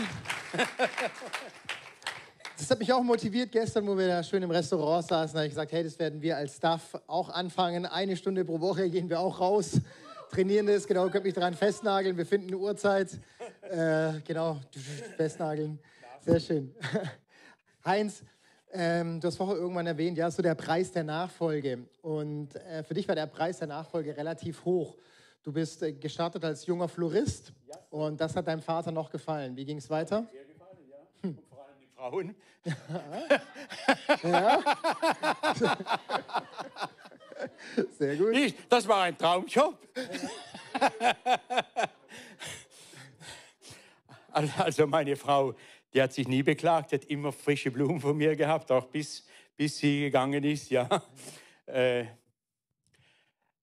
Das hat mich auch motiviert gestern, wo wir da schön im Restaurant saßen. Da habe ich gesagt, hey, das werden wir als Staff auch anfangen. Eine Stunde pro Woche gehen wir auch raus, trainieren das. Genau, könnt mich daran festnageln. Wir finden eine Uhrzeit. Äh, genau, festnageln. Sehr schön. Heinz, ähm, du hast vorher irgendwann erwähnt, ja, so der Preis der Nachfolge. Und äh, für dich war der Preis der Nachfolge relativ hoch. Du bist äh, gestartet als junger Florist und das hat deinem Vater noch gefallen. Wie ging es weiter? Sehr gefallen, ja. Hm. Frauen. ja. Sehr gut. Das war ein Traumjob. Also meine Frau, die hat sich nie beklagt, hat immer frische Blumen von mir gehabt, auch bis, bis sie gegangen ist, ja. Äh,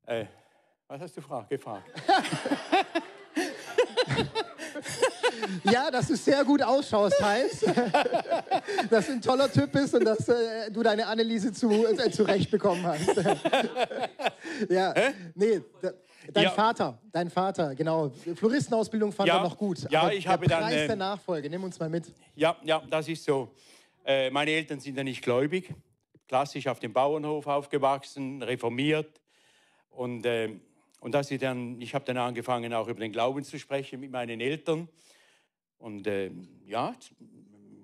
äh, was hast du gefragt? ja, dass du sehr gut ausschaust, heißt, dass du ein toller Typ bist und dass äh, du deine Anneliese zu, äh, zurechtbekommen hast. ja, Hä? nee, dein ja. Vater, dein Vater, genau. Floristenausbildung fand ja. er noch gut. Ja, ich habe Preis dann. Preis der Nachfolge, nimm uns mal mit. Ja, ja, das ist so. Äh, meine Eltern sind ja nicht gläubig, klassisch auf dem Bauernhof aufgewachsen, reformiert und äh, und dass ich dann, ich habe dann angefangen, auch über den Glauben zu sprechen mit meinen Eltern. Und äh, ja,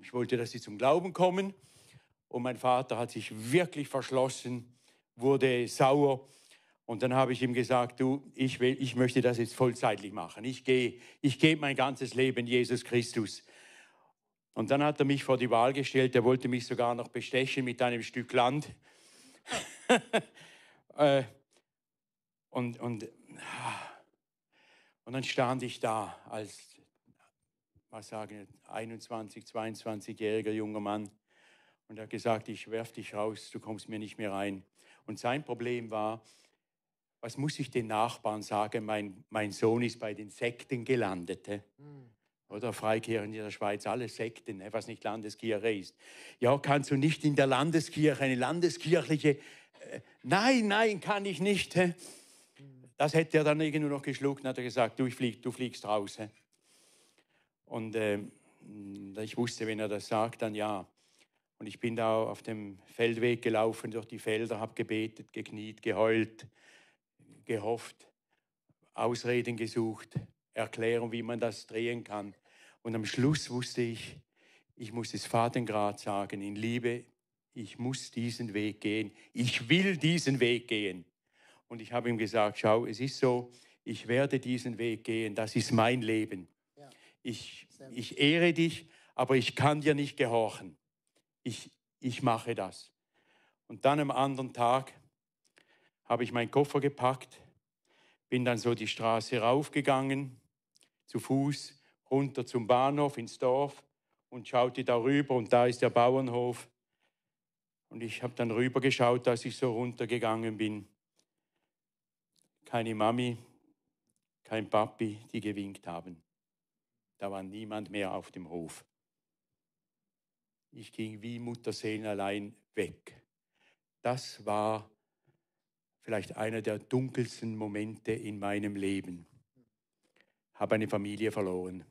ich wollte, dass sie zum Glauben kommen. Und mein Vater hat sich wirklich verschlossen, wurde sauer. Und dann habe ich ihm gesagt, du, ich, will, ich möchte das jetzt vollzeitlich machen. Ich gehe, ich gebe mein ganzes Leben Jesus Christus. Und dann hat er mich vor die Wahl gestellt. Er wollte mich sogar noch bestechen mit einem Stück Land. äh, und, und, und dann stand ich da als, was sagen, 21, 22-jähriger junger Mann und er hat gesagt, ich werf dich raus, du kommst mir nicht mehr rein. Und sein Problem war, was muss ich den Nachbarn sagen, mein, mein Sohn ist bei den Sekten gelandet. Mhm. Oder Freikirchen in der Schweiz, alle Sekten, was nicht Landeskirche ist. Ja, kannst du nicht in der Landeskirche eine landeskirchliche... Äh, nein, nein, kann ich nicht. He? Das hätte er dann irgendwo noch geschluckt und hat er gesagt, du, flieg, du fliegst raus. Und äh, ich wusste, wenn er das sagt, dann ja. Und ich bin da auf dem Feldweg gelaufen, durch die Felder, habe gebetet, gekniet, geheult, gehofft, Ausreden gesucht, Erklärung, wie man das drehen kann. Und am Schluss wusste ich, ich muss es Vatergrad sagen, in Liebe, ich muss diesen Weg gehen. Ich will diesen Weg gehen. Und ich habe ihm gesagt, schau, es ist so, ich werde diesen Weg gehen, das ist mein Leben. Ich, ich ehre dich, aber ich kann dir nicht gehorchen. Ich, ich mache das. Und dann am anderen Tag habe ich meinen Koffer gepackt, bin dann so die Straße raufgegangen, zu Fuß, runter zum Bahnhof ins Dorf und schaute darüber und da ist der Bauernhof. Und ich habe dann rübergeschaut, als ich so runtergegangen bin keine Mami, kein Papi, die gewinkt haben. Da war niemand mehr auf dem Hof. Ich ging wie Mutterseelen allein weg. Das war vielleicht einer der dunkelsten Momente in meinem Leben. Habe eine Familie verloren.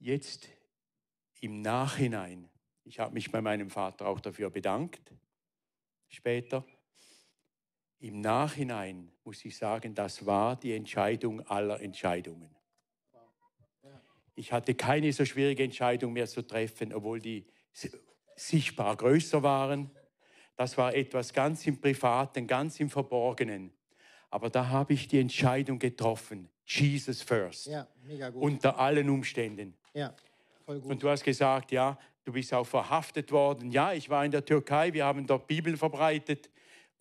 Jetzt im Nachhinein, ich habe mich bei meinem Vater auch dafür bedankt, später, im Nachhinein muss ich sagen, das war die Entscheidung aller Entscheidungen. Ich hatte keine so schwierige Entscheidung mehr zu treffen, obwohl die sichtbar größer waren. Das war etwas ganz im Privaten, ganz im Verborgenen. Aber da habe ich die Entscheidung getroffen, Jesus first, ja, unter allen Umständen. Ja, voll gut. Und du hast gesagt, ja, du bist auch verhaftet worden. Ja, ich war in der Türkei, wir haben dort Bibel verbreitet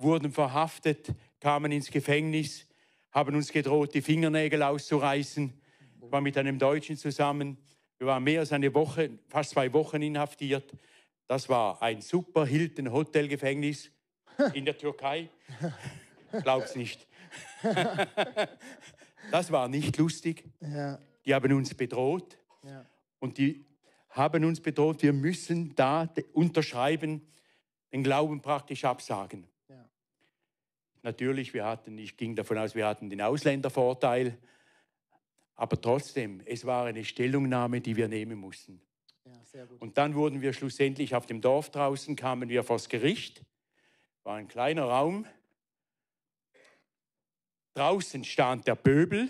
wurden verhaftet, kamen ins Gefängnis, haben uns gedroht, die Fingernägel auszureißen. Ich war mit einem Deutschen zusammen. Wir waren mehr als eine Woche, fast zwei Wochen inhaftiert. Das war ein super Hilton Hotelgefängnis in der Türkei. Glaub's nicht. Das war nicht lustig. Die haben uns bedroht. Und die haben uns bedroht, wir müssen da unterschreiben, den Glauben praktisch absagen. Natürlich, wir hatten, ich ging davon aus, wir hatten den Ausländervorteil, aber trotzdem, es war eine Stellungnahme, die wir nehmen mussten. Ja, und dann wurden wir schlussendlich auf dem Dorf draußen, kamen wir vors Gericht, war ein kleiner Raum. Draußen stand der Pöbel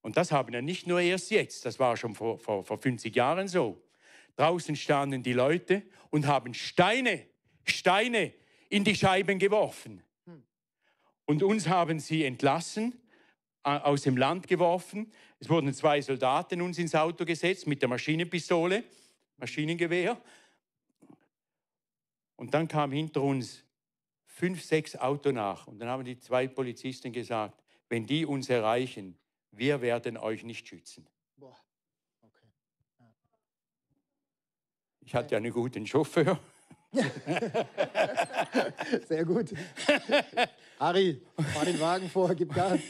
und das haben wir nicht nur erst jetzt, das war schon vor, vor, vor 50 Jahren so. Draußen standen die Leute und haben Steine, Steine in die Scheiben geworfen. Und uns haben sie entlassen, aus dem Land geworfen. Es wurden zwei Soldaten uns ins Auto gesetzt mit der Maschinenpistole, Maschinengewehr. Und dann kam hinter uns fünf, sechs Auto nach. Und dann haben die zwei Polizisten gesagt, wenn die uns erreichen, wir werden euch nicht schützen. Okay. Ja. Ich hatte einen guten Chauffeur. Sehr gut. Harry, fahr den Wagen vor, gib Gas.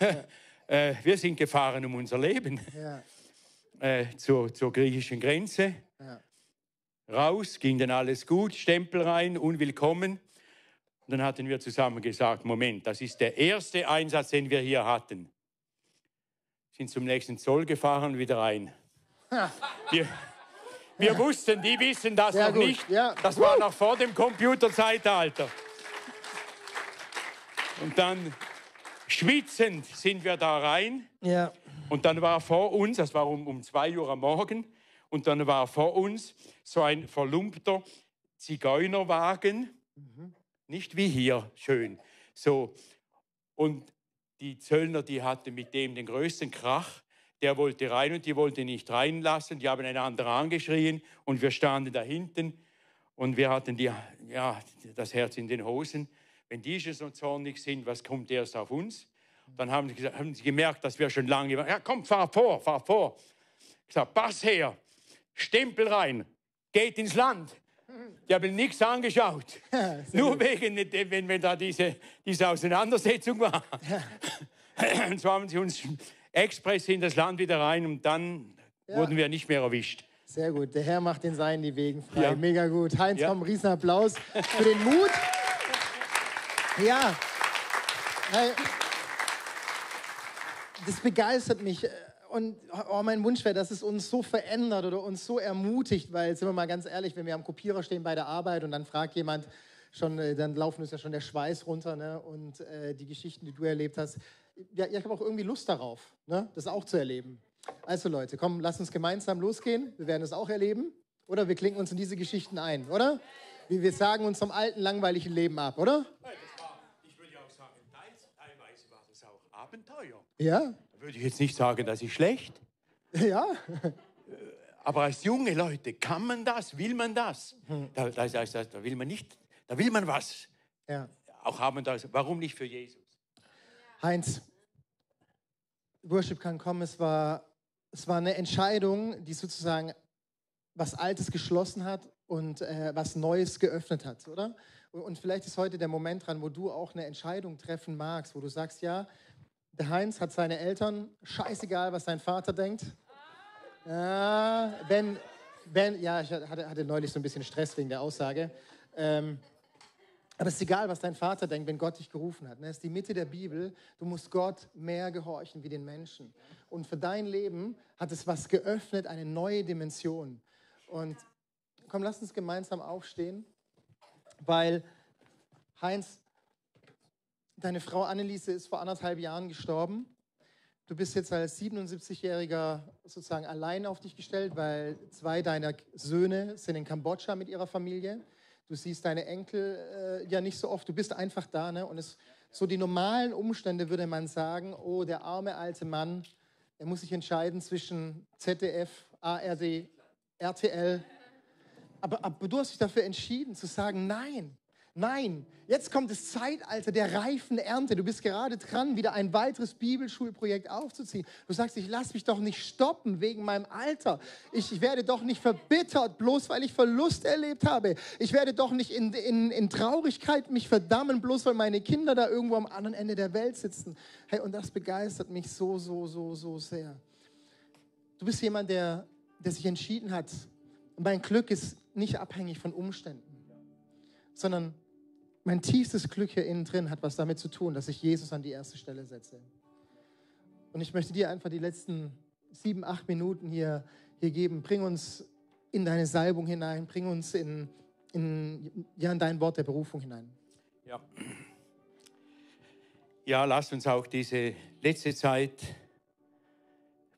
Ja. Äh, wir sind gefahren um unser Leben. Ja. Äh, zur, zur, griechischen Grenze. Ja. Raus, ging dann alles gut, Stempel rein, unwillkommen. Und dann hatten wir zusammen gesagt, Moment, das ist der erste Einsatz, den wir hier hatten. Sind zum nächsten Zoll gefahren, wieder rein. Wir, wir wussten, die wissen das Sehr noch gut. nicht. Das war noch vor dem Computerzeitalter. Und dann schwitzend sind wir da rein. Ja. Und dann war vor uns, das war um, um zwei Uhr am Morgen, und dann war vor uns so ein verlumpter Zigeunerwagen. Nicht wie hier, schön. So. Und die Zöllner, die hatten mit dem den größten Krach. Der wollte rein und die wollte nicht reinlassen. Die haben einander angeschrien und wir standen da hinten und wir hatten die, ja, das Herz in den Hosen. Wenn die schon so zornig sind, was kommt erst auf uns? Dann haben sie, gesagt, haben sie gemerkt, dass wir schon lange waren. Ja, komm, fahr vor, fahr vor. Ich gesagt, Pass her, Stempel rein, geht ins Land. Die haben nichts angeschaut. Nur wegen, wenn, wenn da diese, diese Auseinandersetzung war. Und so haben sie uns express in das Land wieder rein und dann Ja. wurden wir nicht mehr erwischt. Sehr gut. Der Herr macht den Seinen die Wegen frei. Ja. Mega gut. Heinz, Ja. komm, riesen Applaus für den Mut. Ja. Das begeistert mich. Und oh, mein Wunsch wäre, dass es uns so verändert oder uns so ermutigt, weil, sind wir mal ganz ehrlich, wenn wir am Kopierer stehen bei der Arbeit und dann fragt jemand, schon, äh, dann laufen uns ja schon der Schweiß runter ne? und äh, die Geschichten, die du erlebt hast. Ja, ich habe auch irgendwie Lust darauf, ne? das auch zu erleben. Also Leute, komm, lass uns gemeinsam losgehen. Wir werden es auch erleben. Oder wir klinken uns in diese Geschichten ein, oder? Wir, wir sagen uns vom alten, langweiligen Leben ab, oder? Ich würde auch sagen, teilweise war das auch Abenteuer. Ja? Da würde ich jetzt nicht sagen, das ist schlecht. Ja? Aber als junge Leute, kann man das? Will man das? Hm. Da, da, da, da, will man nicht, da will man was. Ja. Auch haben das. Warum nicht für Jesus? Heinz, Worship kann kommen. Es war, es war eine Entscheidung, die sozusagen was Altes geschlossen hat und äh, was Neues geöffnet hat, oder? Und, und vielleicht ist heute der Moment dran, wo du auch eine Entscheidung treffen magst, wo du sagst, ja, der Heinz hat seine Eltern, scheißegal, was sein Vater denkt. Ja, Ben, ben, ja, ich hatte, hatte neulich so ein bisschen Stress wegen der Aussage. Ähm, aber es ist egal, was dein Vater denkt, wenn Gott dich gerufen hat. ne? Es ist die Mitte der Bibel. Du musst Gott mehr gehorchen wie den Menschen. Und für dein Leben hat es was geöffnet, eine neue Dimension. Und komm, lass uns gemeinsam aufstehen, weil Heinz, deine Frau Anneliese ist vor anderthalb Jahren gestorben. Du bist jetzt als 77-Jähriger sozusagen allein auf dich gestellt, weil zwei deiner Söhne sind in Kambodscha mit ihrer Familie. Du siehst deine Enkel äh, ja nicht so oft. Du bist einfach da. Ne? Und es, so die normalen Umstände würde man sagen, oh, der arme alte Mann, er muss sich entscheiden zwischen ZDF, ARD, RTL. Aber, aber du hast dich dafür entschieden zu sagen, nein, nein, jetzt kommt das Zeitalter der reifen Ernte. Du bist gerade dran, wieder ein weiteres Bibelschulprojekt aufzuziehen. Du sagst, ich lass mich doch nicht stoppen wegen meinem Alter. Ich, ich werde doch nicht verbittert, bloß weil ich Verlust erlebt habe. Ich werde doch nicht in, in, in Traurigkeit mich verdammen, bloß weil meine Kinder da irgendwo am anderen Ende der Welt sitzen. Hey, und das begeistert mich so, so, so, so sehr. Du bist jemand, der, der sich entschieden hat. Und mein Glück ist nicht abhängig von Umständen, sondern mein tiefstes Glück hier innen drin hat was damit zu tun, dass ich Jesus an die erste Stelle setze. Und ich möchte dir einfach die letzten sieben, acht Minuten hier, hier geben. Bring uns in deine Salbung hinein, bring uns in, in, ja, in dein Wort der Berufung hinein. Ja. Ja, lasst uns auch diese letzte Zeit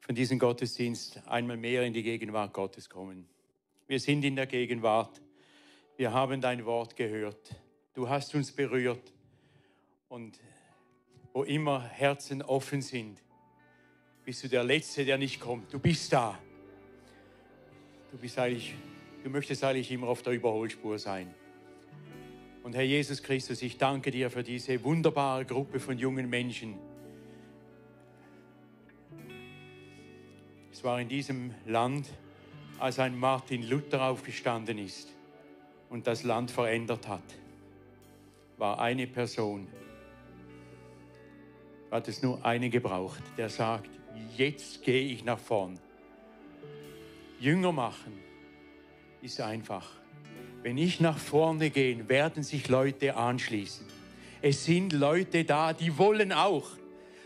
von diesem Gottesdienst einmal mehr in die Gegenwart Gottes kommen. Wir sind in der Gegenwart. Wir haben dein Wort gehört. Du hast uns berührt. Und wo immer Herzen offen sind, bist du der Letzte, der nicht kommt. Du bist da. Du bist eigentlich, du möchtest eigentlich immer auf der Überholspur sein. Und Herr Jesus Christus, ich danke dir für diese wunderbare Gruppe von jungen Menschen. Es war in diesem Land, als ein Martin Luther aufgestanden ist und das Land verändert hat, war eine Person. Hat es nur eine gebraucht, der sagt, jetzt gehe ich nach vorn. Jünger machen ist einfach. Wenn ich nach vorne gehe, werden sich Leute anschließen. Es sind Leute da, die wollen auch.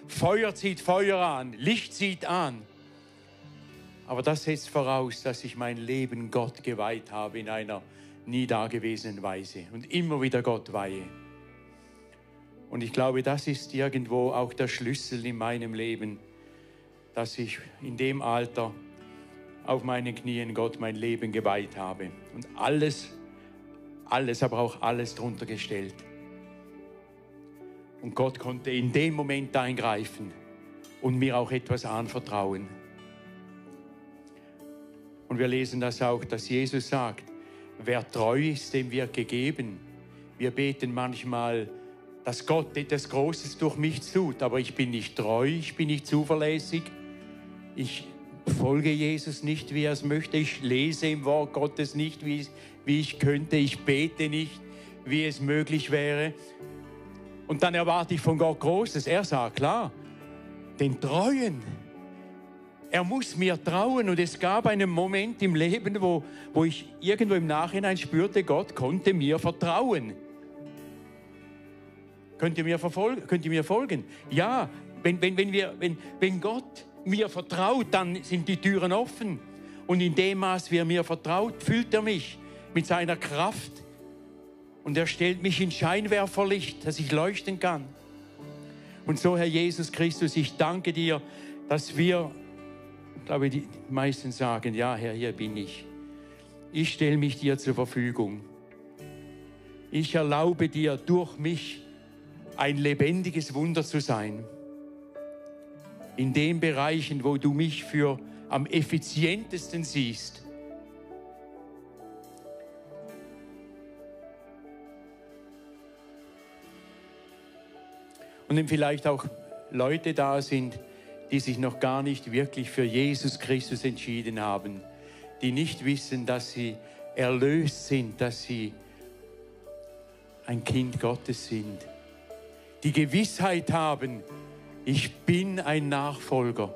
Feuer zieht Feuer an, Licht zieht an. Aber das setzt voraus, dass ich mein Leben Gott geweiht habe in einer nie dagewesenen Weise und immer wieder Gott weihe. Und ich glaube, das ist irgendwo auch der Schlüssel in meinem Leben, dass ich in dem Alter auf meinen Knien Gott mein Leben geweiht habe. Und alles, alles, aber auch alles drunter gestellt. Und Gott konnte in dem Moment eingreifen und mir auch etwas anvertrauen. Und wir lesen das auch, dass Jesus sagt, wer treu ist, dem wird gegeben. Wir beten manchmal, dass Gott etwas Großes durch mich tut, aber ich bin nicht treu, ich bin nicht zuverlässig, ich folge Jesus nicht, wie er es möchte, ich lese im Wort Gottes nicht, wie, wie ich könnte, ich bete nicht, wie es möglich wäre. Und dann erwarte ich von Gott Großes. Er sagt, klar, den Treuen. Er muss mir trauen. Und es gab einen Moment im Leben, wo, wo ich irgendwo im Nachhinein spürte, Gott konnte mir vertrauen. Könnt ihr mir, verfolgen, könnt ihr mir folgen? Ja, wenn, wenn, wenn, wir, wenn, wenn Gott mir vertraut, dann sind die Türen offen. Und in dem Maß, wie er mir vertraut, füllt er mich mit seiner Kraft. Und er stellt mich in Scheinwerferlicht, dass ich leuchten kann. Und so, Herr Jesus Christus, ich danke dir, dass wir, glaube, die meisten sagen, ja, Herr, hier bin ich. Ich stelle mich dir zur Verfügung. Ich erlaube dir durch mich ein lebendiges Wunder zu sein. In den Bereichen, wo du mich für am effizientesten siehst. Und wenn vielleicht auch Leute da sind, die sich noch gar nicht wirklich für Jesus Christus entschieden haben, die nicht wissen, dass sie erlöst sind, dass sie ein Kind Gottes sind die Gewissheit haben, ich bin ein Nachfolger.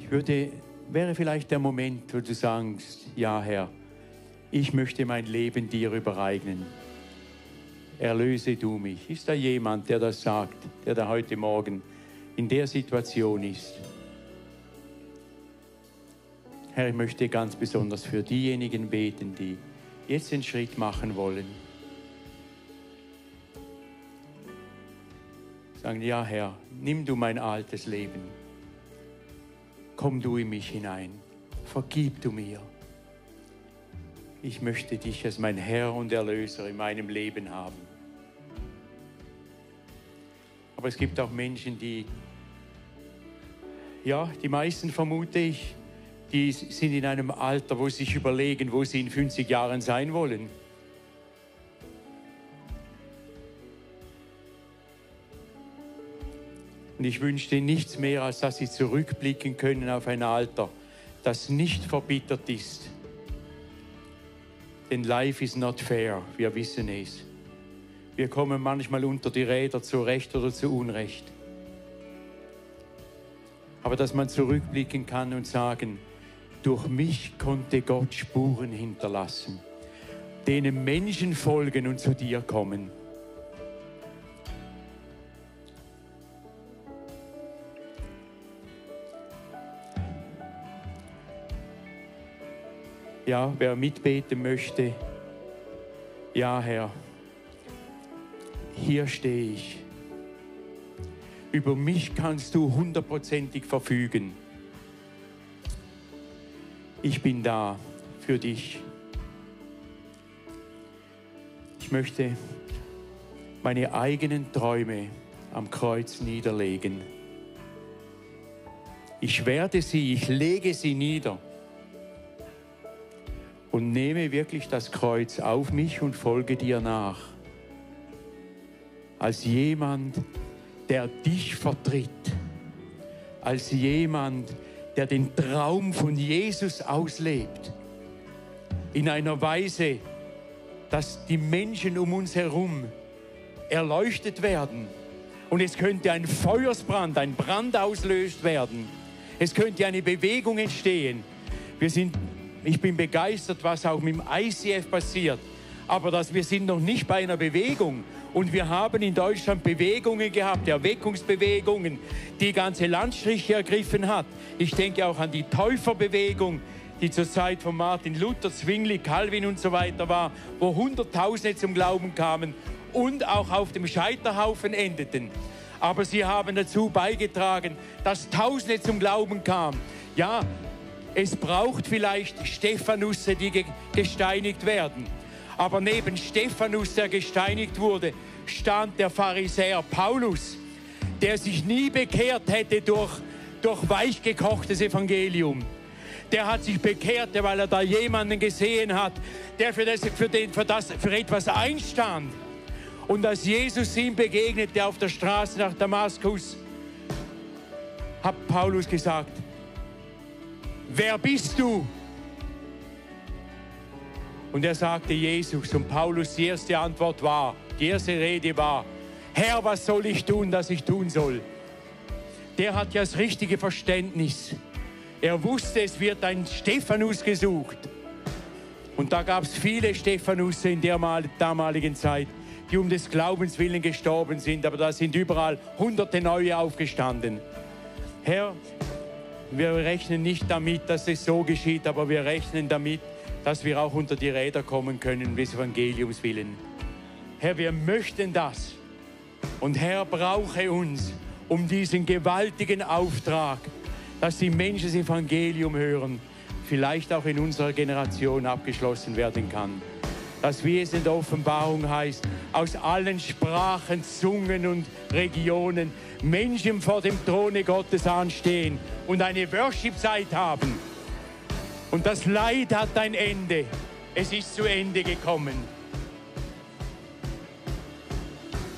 Ich würde, wäre vielleicht der Moment, wo du sagst, ja Herr, ich möchte mein Leben dir übereignen. Erlöse du mich. Ist da jemand, der das sagt, der da heute Morgen in der Situation ist? Herr, ich möchte ganz besonders für diejenigen beten, die jetzt den Schritt machen wollen Sagen, ja Herr, nimm du mein altes Leben. Komm du in mich hinein. Vergib du mir. Ich möchte dich als mein Herr und Erlöser in meinem Leben haben. Aber es gibt auch Menschen, die, ja, die meisten vermute ich, die sind in einem Alter, wo sie sich überlegen, wo sie in 50 Jahren sein wollen. Und ich wünsche ihnen nichts mehr, als dass sie zurückblicken können auf ein Alter, das nicht verbittert ist. Denn life is not fair, wir wissen es. Wir kommen manchmal unter die Räder zu Recht oder zu Unrecht. Aber dass man zurückblicken kann und sagen, durch mich konnte Gott Spuren hinterlassen, denen Menschen folgen und zu dir kommen. Ja, wer mitbeten möchte, ja, Herr, hier stehe ich. Über mich kannst du hundertprozentig verfügen. Ich bin da für dich. Ich möchte meine eigenen Träume am Kreuz niederlegen. Ich werde sie, ich lege sie nieder und nehme wirklich das Kreuz auf mich und folge dir nach. Als jemand, der dich vertritt. Als jemand, der den Traum von Jesus auslebt. In einer Weise, dass die Menschen um uns herum erleuchtet werden. Und es könnte ein Feuersbrand, ein Brand auslöst werden. Es könnte eine Bewegung entstehen. Wir sind ich bin begeistert, was auch mit dem ICF passiert. Aber dass wir sind noch nicht bei einer Bewegung. Und wir haben in Deutschland Bewegungen gehabt, Erweckungsbewegungen, die ganze Landstriche ergriffen hat. Ich denke auch an die Täuferbewegung, die zur Zeit von Martin Luther, Zwingli, Calvin und so weiter war, wo Hunderttausende zum Glauben kamen und auch auf dem Scheiterhaufen endeten. Aber sie haben dazu beigetragen, dass Tausende zum Glauben kamen. Ja, es braucht vielleicht Stephanusse, die gesteinigt werden. Aber neben Stephanus, der gesteinigt wurde, stand der Pharisäer Paulus, der sich nie bekehrt hätte durch, durch weichgekochtes Evangelium. Der hat sich bekehrt, weil er da jemanden gesehen hat, der für, das, für, den, für, das, für etwas einstand. Und als Jesus ihm begegnete auf der Straße nach Damaskus, hat Paulus gesagt, wer bist du? Und er sagte Jesus und Paulus die erste Antwort war, die erste Rede war, Herr, was soll ich tun, dass ich tun soll? Der hat ja das richtige Verständnis. Er wusste, es wird ein Stephanus gesucht. Und da gab es viele Stephanusse in der damaligen Zeit, die um des Glaubens willen gestorben sind, aber da sind überall hunderte neue aufgestanden. Herr, wir rechnen nicht damit, dass es so geschieht, aber wir rechnen damit, dass wir auch unter die Räder kommen können, des Evangeliums willen. Herr, wir möchten das. Und Herr, brauche uns um diesen gewaltigen Auftrag, dass die Menschen das Evangelium hören, vielleicht auch in unserer Generation abgeschlossen werden kann. Dass, wie es in der Offenbarung heißt, aus allen Sprachen, Zungen und Regionen Menschen vor dem Throne Gottes anstehen und eine Worship-Zeit haben und das Leid hat ein Ende. Es ist zu Ende gekommen.